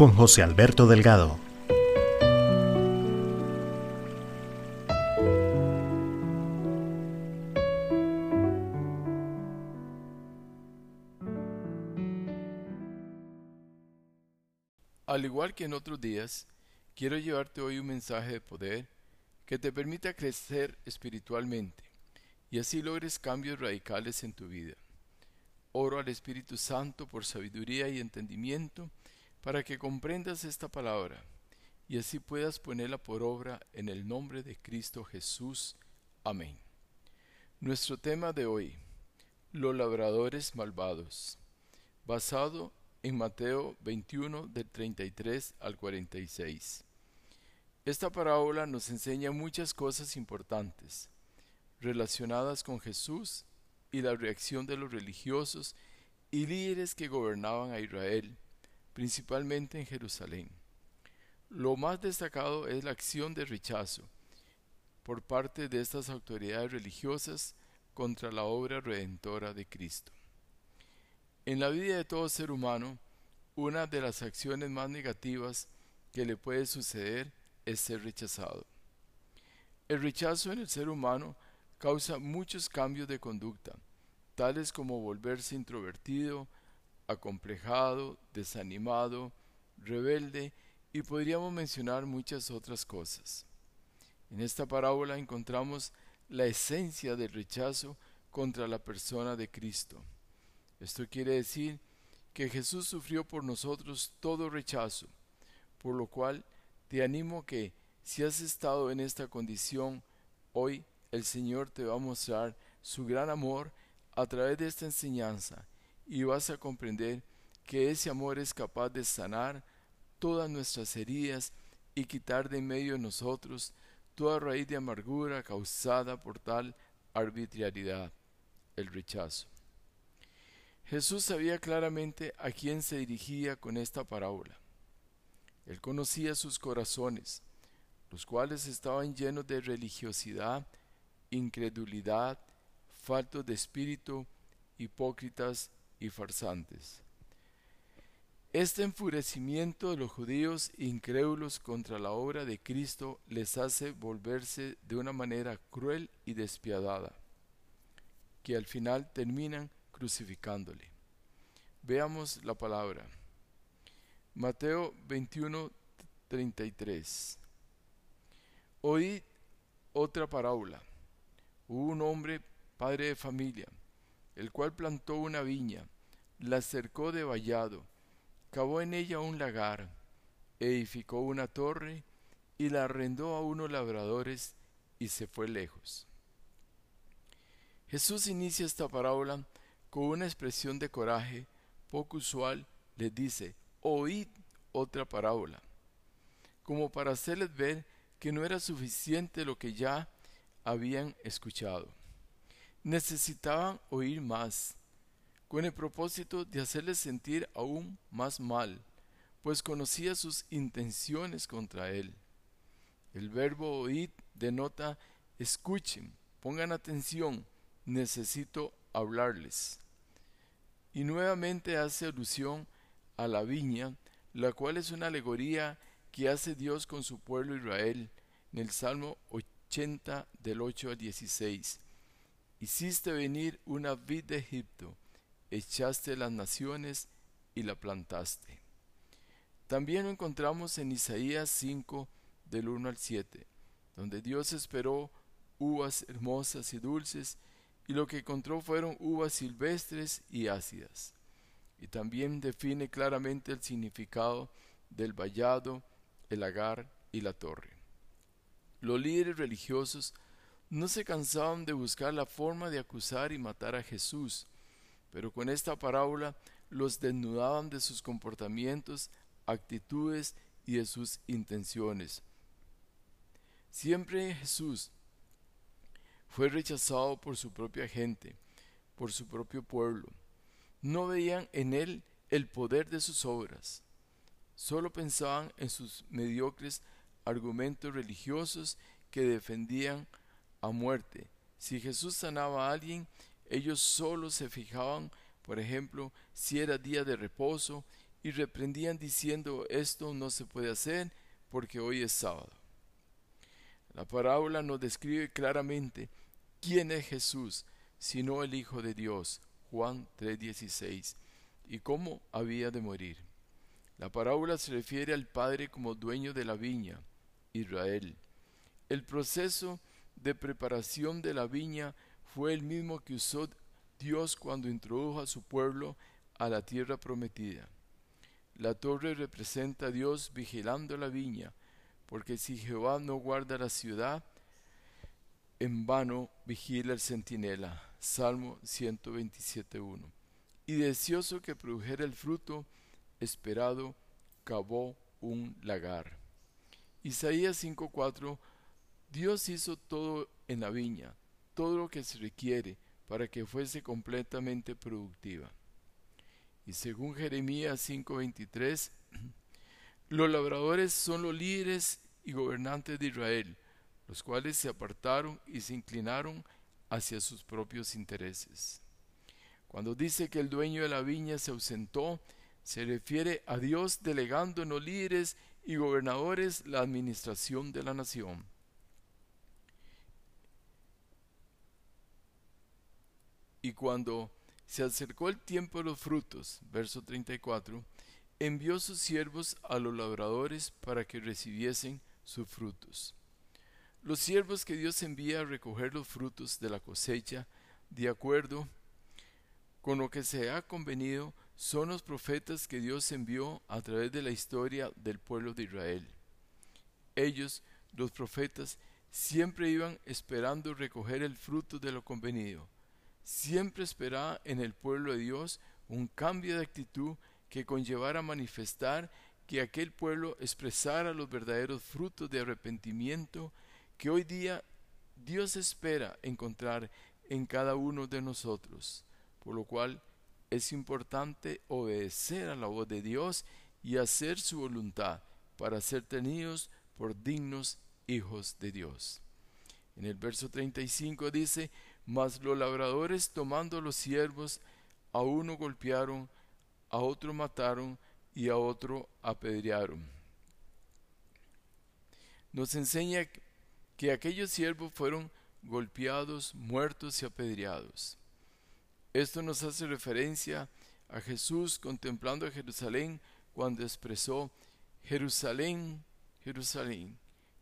Con José Alberto Delgado. Al igual que en otros días, quiero llevarte hoy un mensaje de poder que te permita crecer espiritualmente y así logres cambios radicales en tu vida. Oro al Espíritu Santo por sabiduría y entendimiento para que comprendas esta palabra y así puedas ponerla por obra en el nombre de Cristo Jesús. Amén. Nuestro tema de hoy, los labradores malvados, basado en Mateo 21 del 33 al 46. Esta parábola nos enseña muchas cosas importantes relacionadas con Jesús y la reacción de los religiosos y líderes que gobernaban a Israel, principalmente en Jerusalén. Lo más destacado es la acción de rechazo por parte de estas autoridades religiosas contra la obra redentora de Cristo. En la vida de todo ser humano, una de las acciones más negativas que le puede suceder es ser rechazado. El rechazo en el ser humano causa muchos cambios de conducta, tales como volverse introvertido, acomplejado, desanimado, rebelde y podríamos mencionar muchas otras cosas. En esta parábola encontramos la esencia del rechazo contra la persona de Cristo. Esto quiere decir que Jesús sufrió por nosotros todo rechazo, por lo cual te animo que si has estado en esta condición, hoy el Señor te va a mostrar su gran amor a través de esta enseñanza y vas a comprender que ese amor es capaz de sanar todas nuestras heridas y quitar de en medio de nosotros toda raíz de amargura causada por tal arbitrariedad, el rechazo. Jesús sabía claramente a quién se dirigía con esta parábola. Él conocía sus corazones, los cuales estaban llenos de religiosidad, incredulidad, faltos de espíritu, hipócritas y farsantes. Este enfurecimiento de los judíos incrédulos contra la obra de Cristo les hace volverse de una manera cruel y despiadada, que al final terminan crucificándole. Veamos la palabra. Mateo 21, 33. Oí otra parábola. Hubo un hombre, padre de familia, el cual plantó una viña, la cercó de vallado, cavó en ella un lagar, edificó una torre y la arrendó a unos labradores y se fue lejos. Jesús inicia esta parábola con una expresión de coraje poco usual, les dice, oíd otra parábola, como para hacerles ver que no era suficiente lo que ya habían escuchado. Necesitaban oír más, con el propósito de hacerles sentir aún más mal, pues conocía sus intenciones contra él. El verbo oíd denota escuchen, pongan atención, necesito hablarles. Y nuevamente hace alusión a la viña, la cual es una alegoría que hace Dios con su pueblo Israel en el Salmo 80 del 8 al 16. Hiciste venir una vid de Egipto, echaste las naciones y la plantaste. También lo encontramos en Isaías 5 del 1 al 7, donde Dios esperó uvas hermosas y dulces y lo que encontró fueron uvas silvestres y ácidas. Y también define claramente el significado del vallado, el agar y la torre. Los líderes religiosos no se cansaban de buscar la forma de acusar y matar a Jesús, pero con esta parábola los desnudaban de sus comportamientos, actitudes y de sus intenciones. Siempre Jesús fue rechazado por su propia gente, por su propio pueblo. No veían en él el poder de sus obras. Solo pensaban en sus mediocres argumentos religiosos que defendían a muerte. Si Jesús sanaba a alguien, ellos solo se fijaban, por ejemplo, si era día de reposo y reprendían diciendo esto no se puede hacer porque hoy es sábado. La parábola nos describe claramente quién es Jesús, sino el Hijo de Dios, Juan 3:16, y cómo había de morir. La parábola se refiere al Padre como dueño de la viña, Israel. El proceso de preparación de la viña fue el mismo que usó Dios cuando introdujo a su pueblo a la tierra prometida. La torre representa a Dios vigilando la viña, porque si Jehová no guarda la ciudad, en vano vigila el centinela. Salmo 127.1. Y deseoso que produjera el fruto esperado, cavó un lagar. Isaías 5.4 Dios hizo todo en la viña, todo lo que se requiere para que fuese completamente productiva. Y según Jeremías 5:23, los labradores son los líderes y gobernantes de Israel, los cuales se apartaron y se inclinaron hacia sus propios intereses. Cuando dice que el dueño de la viña se ausentó, se refiere a Dios delegando en los líderes y gobernadores la administración de la nación. Y cuando se acercó el tiempo de los frutos, verso 34, envió sus siervos a los labradores para que recibiesen sus frutos. Los siervos que Dios envía a recoger los frutos de la cosecha, de acuerdo con lo que se ha convenido, son los profetas que Dios envió a través de la historia del pueblo de Israel. Ellos, los profetas, siempre iban esperando recoger el fruto de lo convenido siempre esperaba en el pueblo de Dios un cambio de actitud que conllevara manifestar que aquel pueblo expresara los verdaderos frutos de arrepentimiento que hoy día Dios espera encontrar en cada uno de nosotros, por lo cual es importante obedecer a la voz de Dios y hacer su voluntad para ser tenidos por dignos hijos de Dios. En el verso 35 dice, mas los labradores tomando los siervos, a uno golpearon, a otro mataron y a otro apedrearon. Nos enseña que aquellos siervos fueron golpeados, muertos y apedreados. Esto nos hace referencia a Jesús contemplando a Jerusalén cuando expresó, Jerusalén, Jerusalén,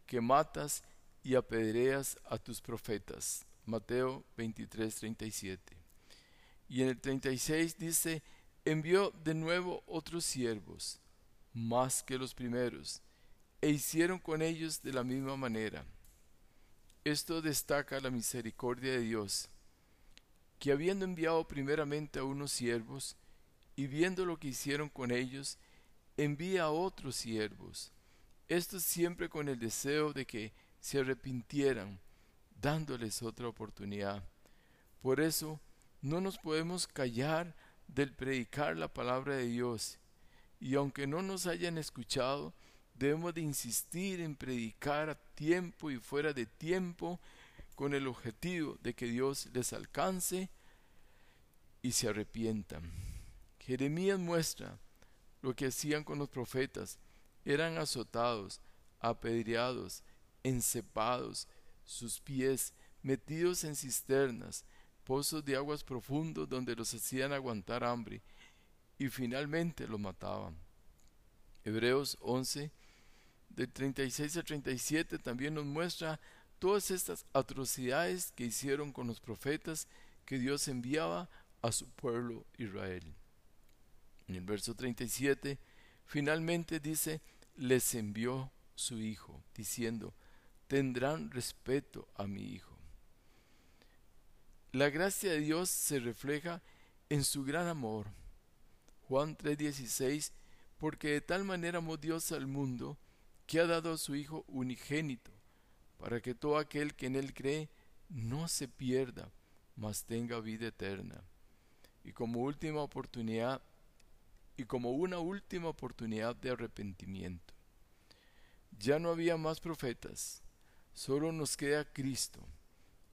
que matas y apedreas a tus profetas. Mateo 23, 37. Y en el 36 dice, envió de nuevo otros siervos, más que los primeros, e hicieron con ellos de la misma manera. Esto destaca la misericordia de Dios, que habiendo enviado primeramente a unos siervos, y viendo lo que hicieron con ellos, envía a otros siervos, esto siempre con el deseo de que se arrepintieran dándoles otra oportunidad. Por eso no nos podemos callar del predicar la palabra de Dios. Y aunque no nos hayan escuchado, debemos de insistir en predicar a tiempo y fuera de tiempo con el objetivo de que Dios les alcance y se arrepientan. Jeremías muestra lo que hacían con los profetas. Eran azotados, apedreados, encepados, sus pies metidos en cisternas, pozos de aguas profundos donde los hacían aguantar hambre, y finalmente los mataban. Hebreos 11, del 36 al 37, también nos muestra todas estas atrocidades que hicieron con los profetas que Dios enviaba a su pueblo Israel. En el verso 37, finalmente dice, les envió su Hijo, diciendo, tendrán respeto a mi Hijo. La gracia de Dios se refleja en su gran amor. Juan 3:16, porque de tal manera amó Dios al mundo, que ha dado a su Hijo unigénito, para que todo aquel que en él cree no se pierda, mas tenga vida eterna. Y como última oportunidad, y como una última oportunidad de arrepentimiento. Ya no había más profetas, solo nos queda Cristo.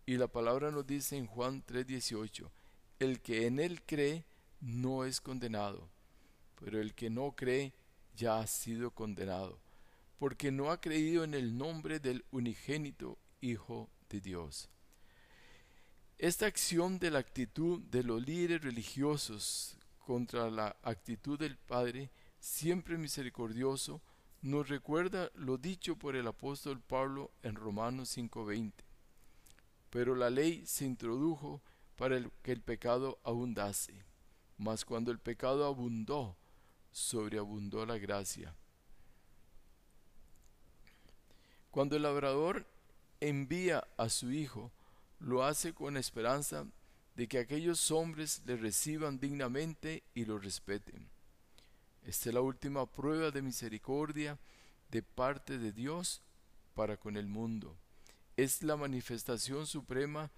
Y la palabra nos dice en Juan 3:18, el que en él cree no es condenado, pero el que no cree ya ha sido condenado, porque no ha creído en el nombre del unigénito Hijo de Dios. Esta acción de la actitud de los líderes religiosos contra la actitud del Padre, siempre misericordioso, nos recuerda lo dicho por el apóstol Pablo en Romanos 5:20. Pero la ley se introdujo para que el pecado abundase, mas cuando el pecado abundó, sobreabundó la gracia. Cuando el labrador envía a su hijo, lo hace con esperanza de que aquellos hombres le reciban dignamente y lo respeten. Esta es la última prueba de misericordia de parte de Dios para con el mundo. Es la manifestación suprema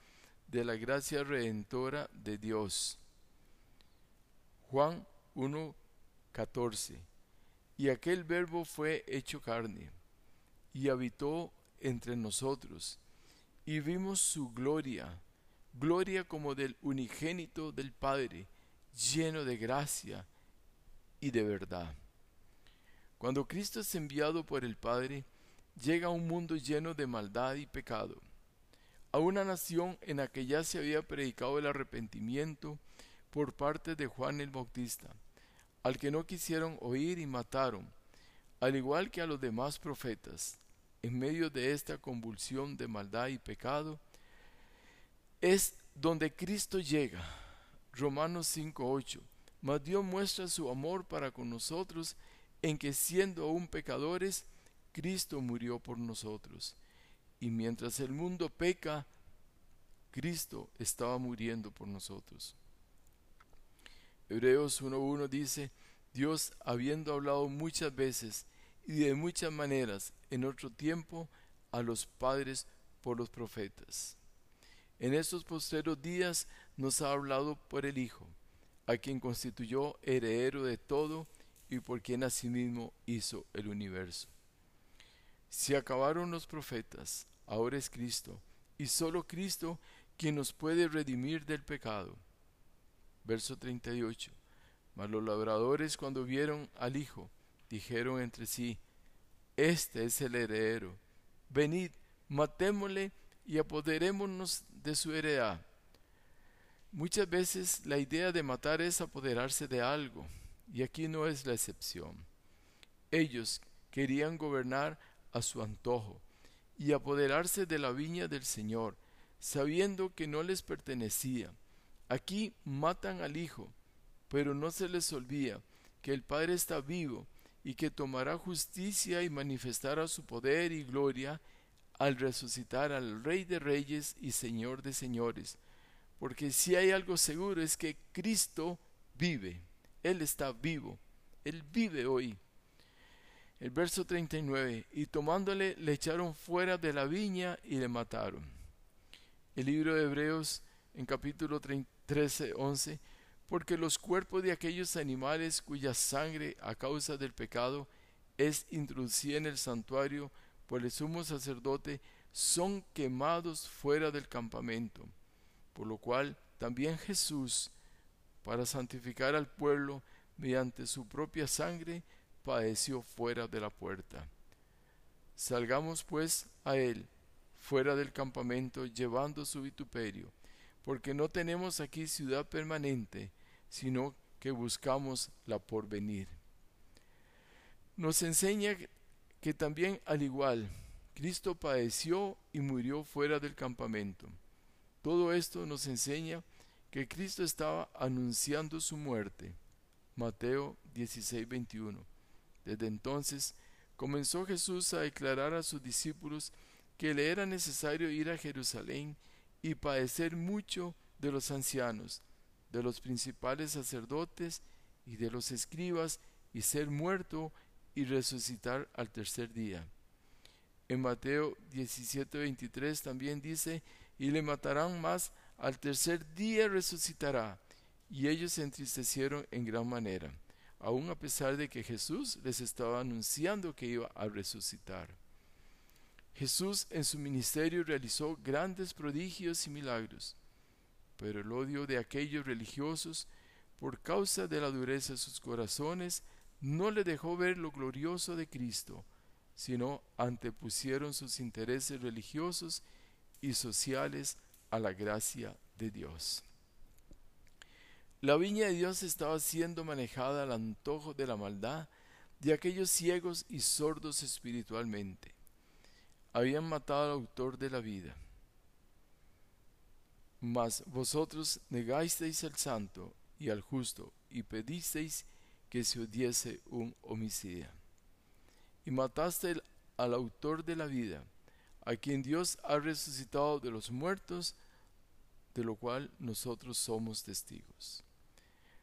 de la gracia redentora de Dios. Juan 1:14 Y aquel verbo fue hecho carne y habitó entre nosotros y vimos su gloria, gloria como del unigénito del Padre, lleno de gracia y de verdad. Cuando Cristo es enviado por el Padre, llega a un mundo lleno de maldad y pecado, a una nación en la que ya se había predicado el arrepentimiento por parte de Juan el Bautista, al que no quisieron oír y mataron, al igual que a los demás profetas en medio de esta convulsión de maldad y pecado, es donde Cristo llega. Romanos 5.8. Mas Dios muestra su amor para con nosotros en que siendo aún pecadores, Cristo murió por nosotros. Y mientras el mundo peca, Cristo estaba muriendo por nosotros. Hebreos 1.1 dice, Dios, habiendo hablado muchas veces y de muchas maneras en otro tiempo a los padres por los profetas. En estos postreros días nos ha hablado por el Hijo, a quien constituyó heredero de todo y por quien asimismo hizo el universo. Si acabaron los profetas, ahora es Cristo, y solo Cristo quien nos puede redimir del pecado. Verso 38. Mas los labradores cuando vieron al Hijo, dijeron entre sí, Este es el heredero, venid, matémosle y apoderémonos de su heredad. Muchas veces la idea de matar es apoderarse de algo, y aquí no es la excepción. Ellos querían gobernar a su antojo y apoderarse de la viña del Señor, sabiendo que no les pertenecía. Aquí matan al Hijo, pero no se les olvida que el Padre está vivo y que tomará justicia y manifestará su poder y gloria al resucitar al Rey de Reyes y Señor de Señores. Porque si hay algo seguro es que Cristo vive, Él está vivo, Él vive hoy. El verso 39, y tomándole le echaron fuera de la viña y le mataron. El libro de Hebreos en capítulo 13, 11 porque los cuerpos de aquellos animales cuya sangre a causa del pecado es introducida en el santuario por el sumo sacerdote son quemados fuera del campamento, por lo cual también Jesús, para santificar al pueblo mediante su propia sangre, padeció fuera de la puerta. Salgamos pues a él fuera del campamento llevando su vituperio, porque no tenemos aquí ciudad permanente, sino que buscamos la porvenir. Nos enseña que también al igual Cristo padeció y murió fuera del campamento. Todo esto nos enseña que Cristo estaba anunciando su muerte. Mateo 16, 21. Desde entonces comenzó Jesús a declarar a sus discípulos que le era necesario ir a Jerusalén y padecer mucho de los ancianos, de los principales sacerdotes y de los escribas y ser muerto y resucitar al tercer día. En Mateo 17:23 también dice, y le matarán más, al tercer día resucitará. Y ellos se entristecieron en gran manera, aun a pesar de que Jesús les estaba anunciando que iba a resucitar. Jesús en su ministerio realizó grandes prodigios y milagros, pero el odio de aquellos religiosos, por causa de la dureza de sus corazones, no le dejó ver lo glorioso de Cristo, sino antepusieron sus intereses religiosos y sociales a la gracia de Dios. La viña de Dios estaba siendo manejada al antojo de la maldad de aquellos ciegos y sordos espiritualmente. Habían matado al autor de la vida. Mas vosotros negasteis al santo y al justo y pedisteis que se odiese un homicida. Y mataste al autor de la vida, a quien Dios ha resucitado de los muertos, de lo cual nosotros somos testigos.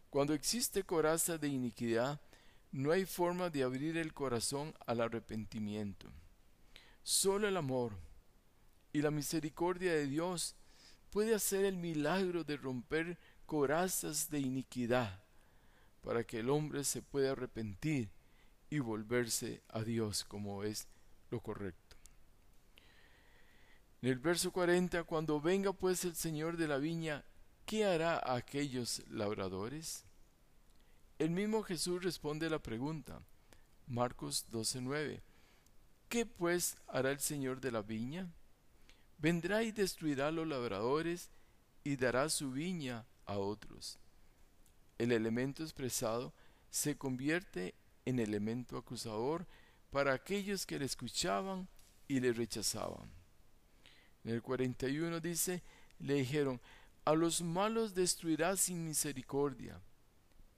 Cuando existe coraza de iniquidad, no hay forma de abrir el corazón al arrepentimiento. Solo el amor y la misericordia de Dios puede hacer el milagro de romper corazas de iniquidad para que el hombre se pueda arrepentir y volverse a Dios como es lo correcto. En el verso 40, cuando venga pues el Señor de la viña, ¿qué hará a aquellos labradores? El mismo Jesús responde la pregunta. Marcos 12:9. ¿Qué pues hará el Señor de la viña? Vendrá y destruirá a los labradores y dará su viña a otros. El elemento expresado se convierte en elemento acusador para aquellos que le escuchaban y le rechazaban. En el 41 dice, le dijeron, a los malos destruirá sin misericordia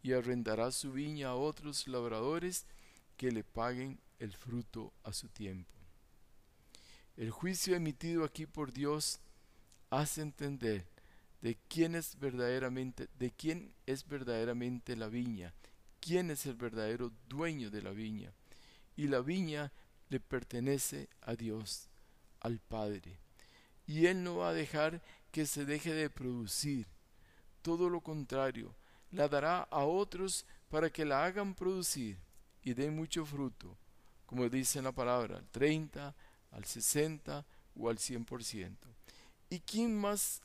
y arrendará su viña a otros labradores que le paguen el fruto a su tiempo. El juicio emitido aquí por Dios hace entender de quién es verdaderamente, de quién es verdaderamente la viña, quién es el verdadero dueño de la viña. Y la viña le pertenece a Dios, al Padre y Él no va a dejar que se deje de producir. Todo lo contrario, la dará a otros para que la hagan producir y den mucho fruto, como dice en la palabra, al 30, al 60 o al 100%. ¿Y quién más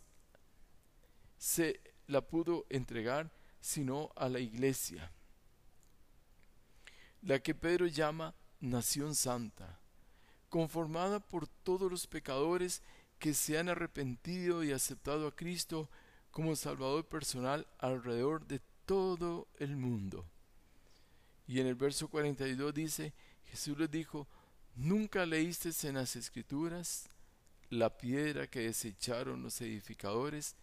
se la pudo entregar sino a la iglesia? La que Pedro llama nación santa, conformada por todos los pecadores que se han arrepentido y aceptado a Cristo como Salvador personal alrededor de todo el mundo. Y en el verso 42 dice, Jesús les dijo, ¿nunca leíste en las escrituras? La piedra que desecharon los edificadores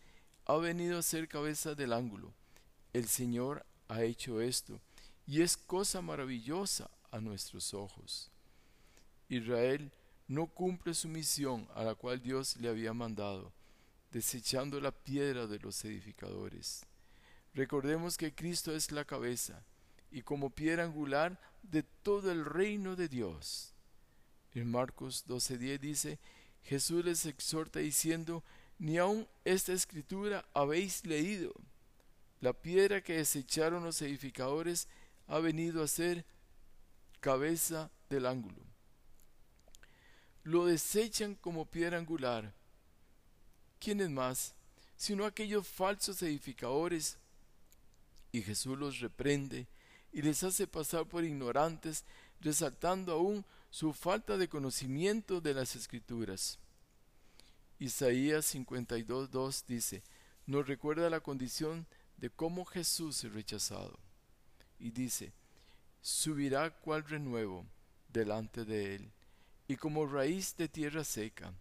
ha venido a ser cabeza del ángulo. El Señor ha hecho esto, y es cosa maravillosa a nuestros ojos. Israel no cumple su misión a la cual Dios le había mandado, desechando la piedra de los edificadores. Recordemos que Cristo es la cabeza y como piedra angular de todo el reino de Dios. En Marcos 12:10 dice, Jesús les exhorta diciendo, ni aun esta escritura habéis leído. La piedra que desecharon los edificadores ha venido a ser cabeza del ángulo lo desechan como piedra angular. ¿Quiénes más? Sino aquellos falsos edificadores. Y Jesús los reprende y les hace pasar por ignorantes, resaltando aún su falta de conocimiento de las escrituras. Isaías 52.2 dice, nos recuerda la condición de cómo Jesús es rechazado. Y dice, subirá cual renuevo delante de él y como raíz de tierra seca.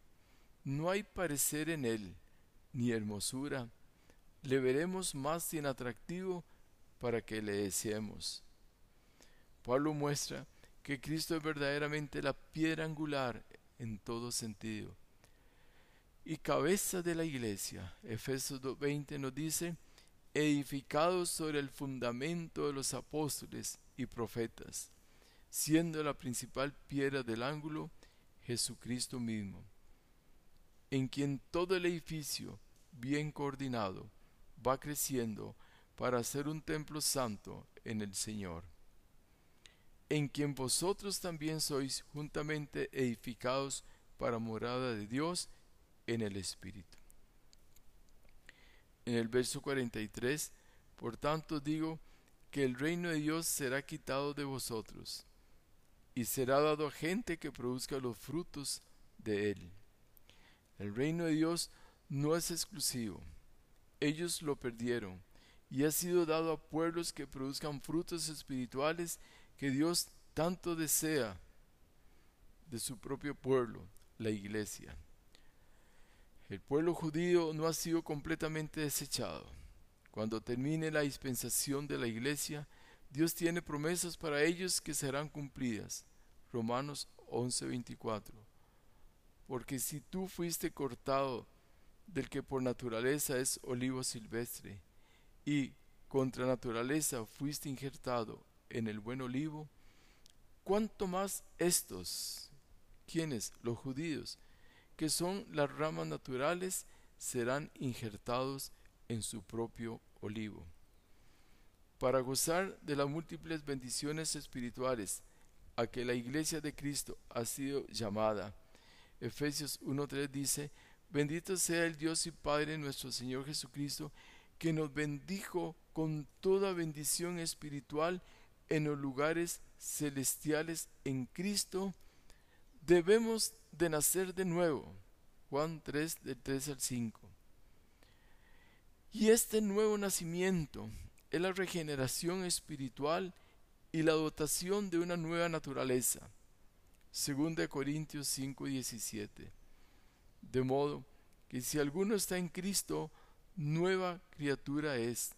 No hay parecer en él, ni hermosura. Le veremos más atractivo para que le deseemos. Pablo muestra que Cristo es verdaderamente la piedra angular en todo sentido. Y cabeza de la iglesia. Efesios 2.20 nos dice, edificados sobre el fundamento de los apóstoles y profetas, siendo la principal piedra del ángulo Jesucristo mismo, en quien todo el edificio, bien coordinado, va creciendo para ser un templo santo en el Señor, en quien vosotros también sois juntamente edificados para morada de Dios en el Espíritu. En el verso 43, por tanto digo que el reino de Dios será quitado de vosotros y será dado a gente que produzca los frutos de él. El reino de Dios no es exclusivo. Ellos lo perdieron y ha sido dado a pueblos que produzcan frutos espirituales que Dios tanto desea de su propio pueblo, la iglesia. El pueblo judío no ha sido completamente desechado. Cuando termine la dispensación de la iglesia, Dios tiene promesas para ellos que serán cumplidas. Romanos 11:24. Porque si tú fuiste cortado del que por naturaleza es olivo silvestre, y contra naturaleza fuiste injertado en el buen olivo, ¿cuánto más estos, quienes, los judíos, que son las ramas naturales, serán injertados en su propio olivo? Para gozar de las múltiples bendiciones espirituales a que la iglesia de Cristo ha sido llamada, Efesios 1.3 dice, Bendito sea el Dios y Padre nuestro Señor Jesucristo, que nos bendijo con toda bendición espiritual en los lugares celestiales en Cristo, debemos de nacer de nuevo. Juan 3, del 3 al 5. Y este nuevo nacimiento la regeneración espiritual y la dotación de una nueva naturaleza. 2 Corintios 5, 17. De modo que si alguno está en Cristo, nueva criatura es.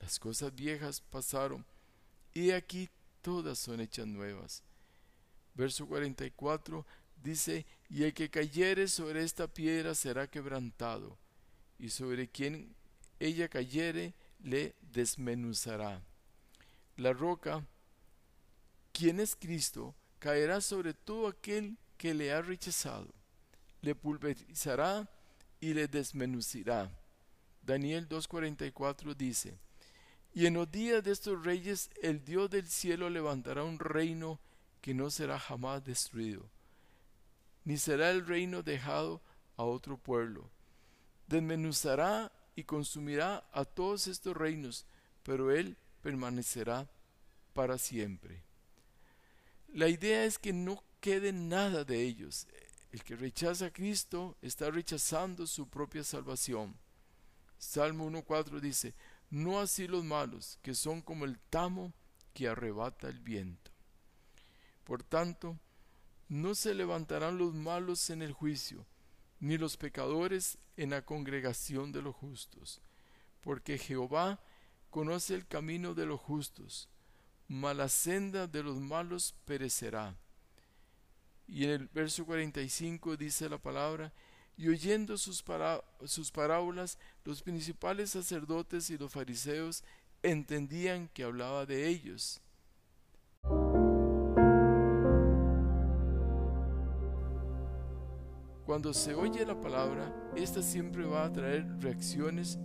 Las cosas viejas pasaron, y aquí todas son hechas nuevas. Verso 44 dice, y el que cayere sobre esta piedra será quebrantado, y sobre quien ella cayere le desmenuzará. La roca, quien es Cristo, caerá sobre todo aquel que le ha rechazado le pulverizará y le desmenucirá. Daniel 2.44 dice, Y en los días de estos reyes el Dios del cielo levantará un reino que no será jamás destruido, ni será el reino dejado a otro pueblo. Desmenuzará y consumirá a todos estos reinos, pero él permanecerá para siempre. La idea es que no quede nada de ellos. El que rechaza a Cristo está rechazando su propia salvación. Salmo 1.4 dice, no así los malos, que son como el tamo que arrebata el viento. Por tanto, no se levantarán los malos en el juicio, ni los pecadores en la congregación de los justos, porque Jehová conoce el camino de los justos, mas la senda de los malos perecerá. Y en el verso 45 dice la palabra, y oyendo sus, sus parábolas, los principales sacerdotes y los fariseos entendían que hablaba de ellos. Cuando se oye la palabra, esta siempre va a traer reacciones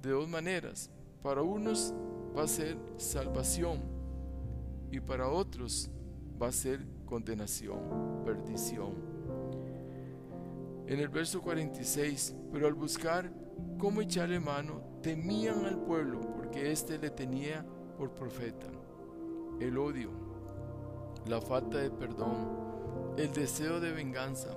de dos maneras. Para unos va a ser salvación y para otros va a ser condenación, perdición. En el verso 46, pero al buscar cómo echarle mano, temían al pueblo porque éste le tenía por profeta. El odio, la falta de perdón, el deseo de venganza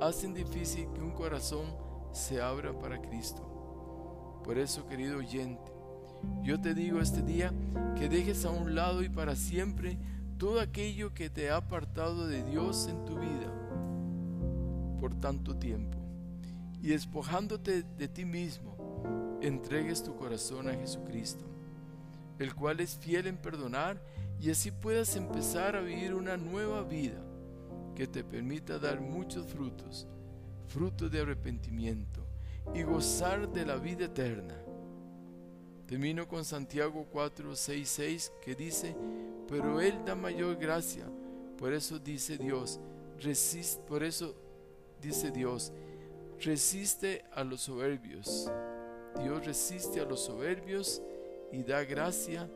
hacen difícil que un corazón se abra para Cristo. Por eso, querido oyente, yo te digo este día que dejes a un lado y para siempre todo aquello que te ha apartado de Dios en tu vida por tanto tiempo y despojándote de ti mismo, entregues tu corazón a Jesucristo, el cual es fiel en perdonar y así puedas empezar a vivir una nueva vida que te permita dar muchos frutos, frutos de arrepentimiento y gozar de la vida eterna. Termino con Santiago 4, 6, 6 que dice, pero Él da mayor gracia. Por eso dice Dios, resiste, por eso dice Dios, resiste a los soberbios. Dios resiste a los soberbios y da gracia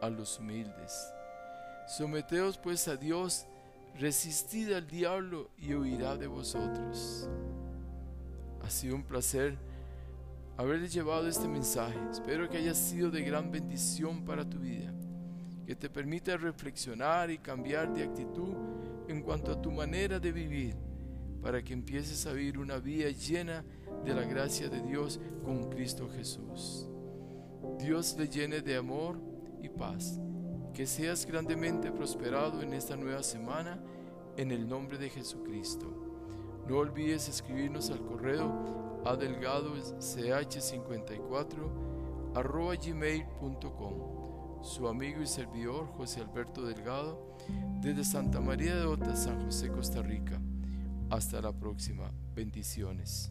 a los humildes. Someteos pues a Dios, resistid al diablo y huirá de vosotros. Ha sido un placer haberles llevado este mensaje. Espero que haya sido de gran bendición para tu vida, que te permita reflexionar y cambiar de actitud en cuanto a tu manera de vivir, para que empieces a vivir una vida llena de la gracia de Dios con Cristo Jesús. Dios le llene de amor y paz. Que seas grandemente prosperado en esta nueva semana en el nombre de Jesucristo. No olvides escribirnos al correo adelgadoch54 arroba gmail.com. Su amigo y servidor José Alberto Delgado desde Santa María de Ota, San José, Costa Rica. Hasta la próxima. Bendiciones.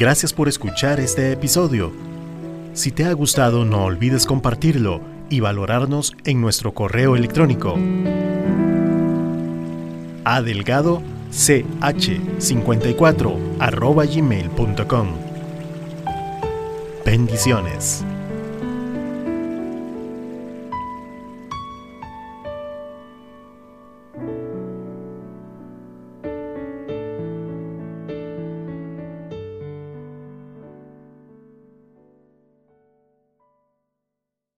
Gracias por escuchar este episodio. Si te ha gustado no olvides compartirlo y valorarnos en nuestro correo electrónico adelgado ch54 gmail.com Bendiciones.